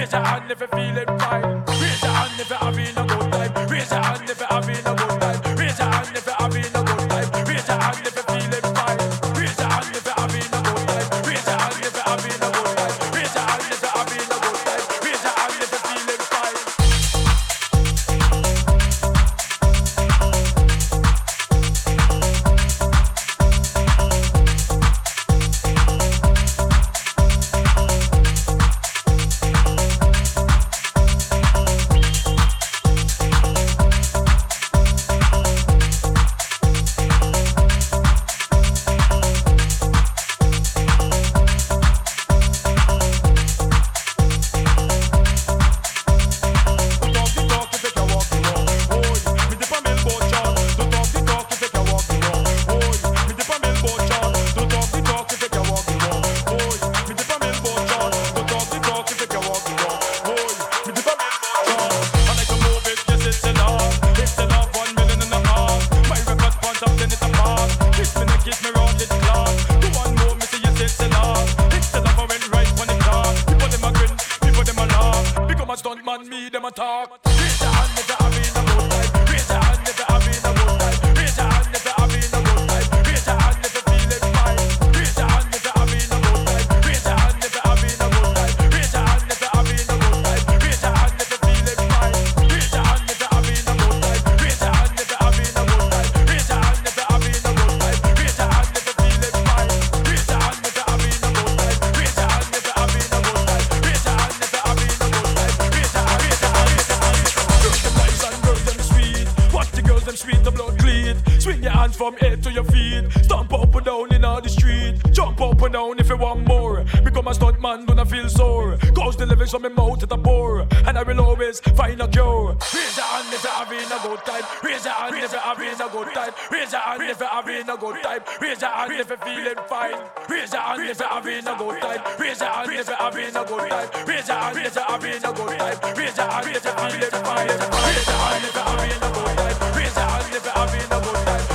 Raise your hand if you feel it right. Raise your hand if you're to your feet. Stomp up and down in all the street. Jump up and down if you want more. Become a stunt man, gonna feel sore. Cause the lyrics from my mouth at a bore. And I will always find a cure. Raise your hand if you're having a good time. Raise your hand if you're having a good time. Raise your hand if you're having a good time. Raise your hand if you're feeling fine. Raise your hand if you're having a good time. Raise your hand if you're having a good time. Raise your hand if you're having a good time. Raise your hand if you're feeling fine. Raise your hand if you're having a good time. Raise your hand if you're having a good time.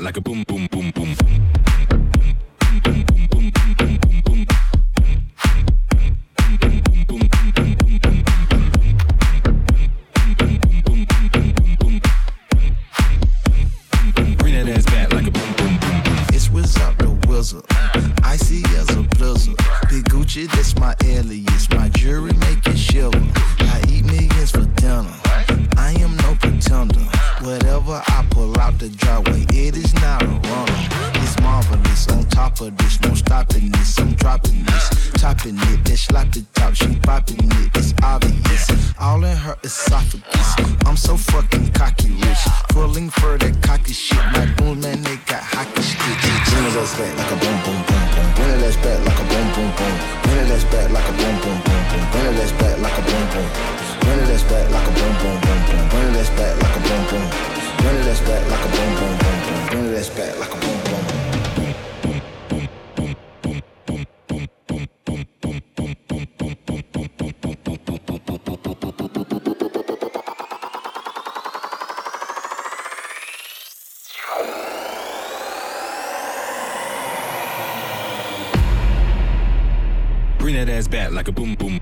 like a boom this, no stopping this. I'm dropping this, chopping it, then slap the top. She popping it, it's obvious. All in her esophagus. I'm so fucking cocky rich, pulling for that cocky shit. My boom man, they got hockey sticks. Bring it ass back like a boom boom boom boom. Bring it ass back like a boom boom boom. Bring it ass back like a boom boom boom boom. Bring it ass back like a boom boom. Bring it ass back like a boom boom boom boom. Bring it ass back like a boom boom. Bring it ass back like a boom boom boom boom. Bring it ass back like a boom. like a boom boom.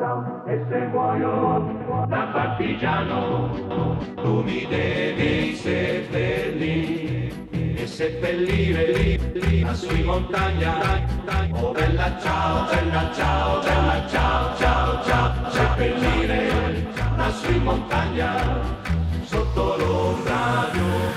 faccia e se muoio da partigiano. Tu mi devi seppellire e seppellire lì, lì a sui montagna. Oh bella ciao bella ciao bella ciao ciao ciao seppellire la sui montagna sotto l'ombra di un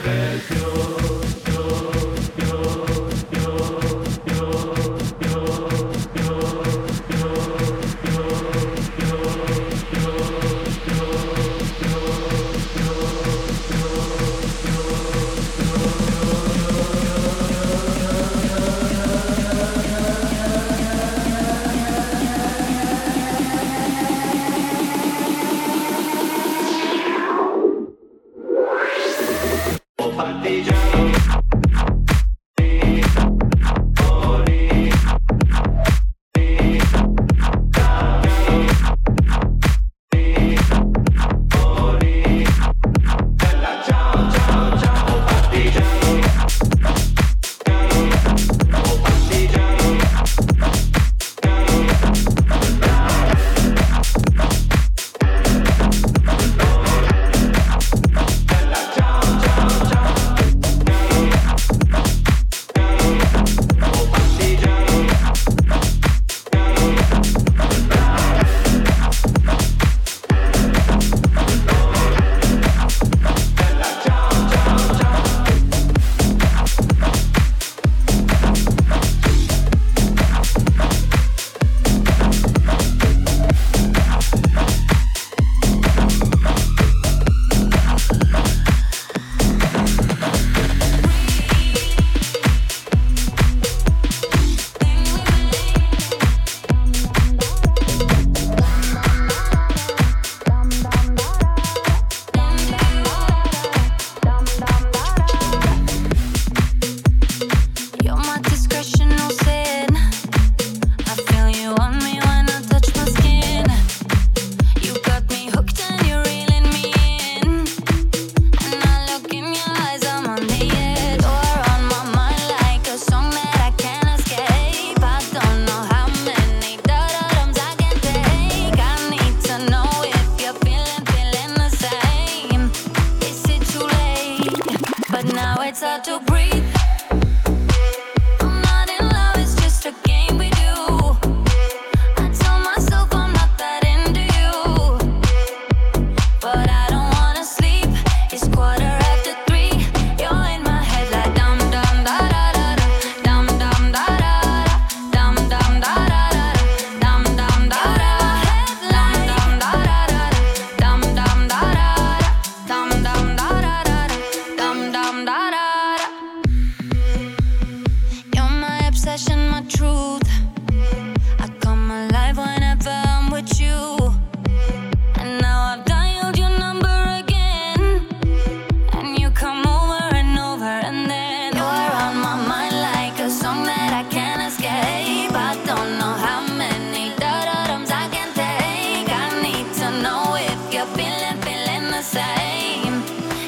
you're feeling, feeling the same.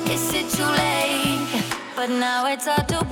Is it too late? But now it's all too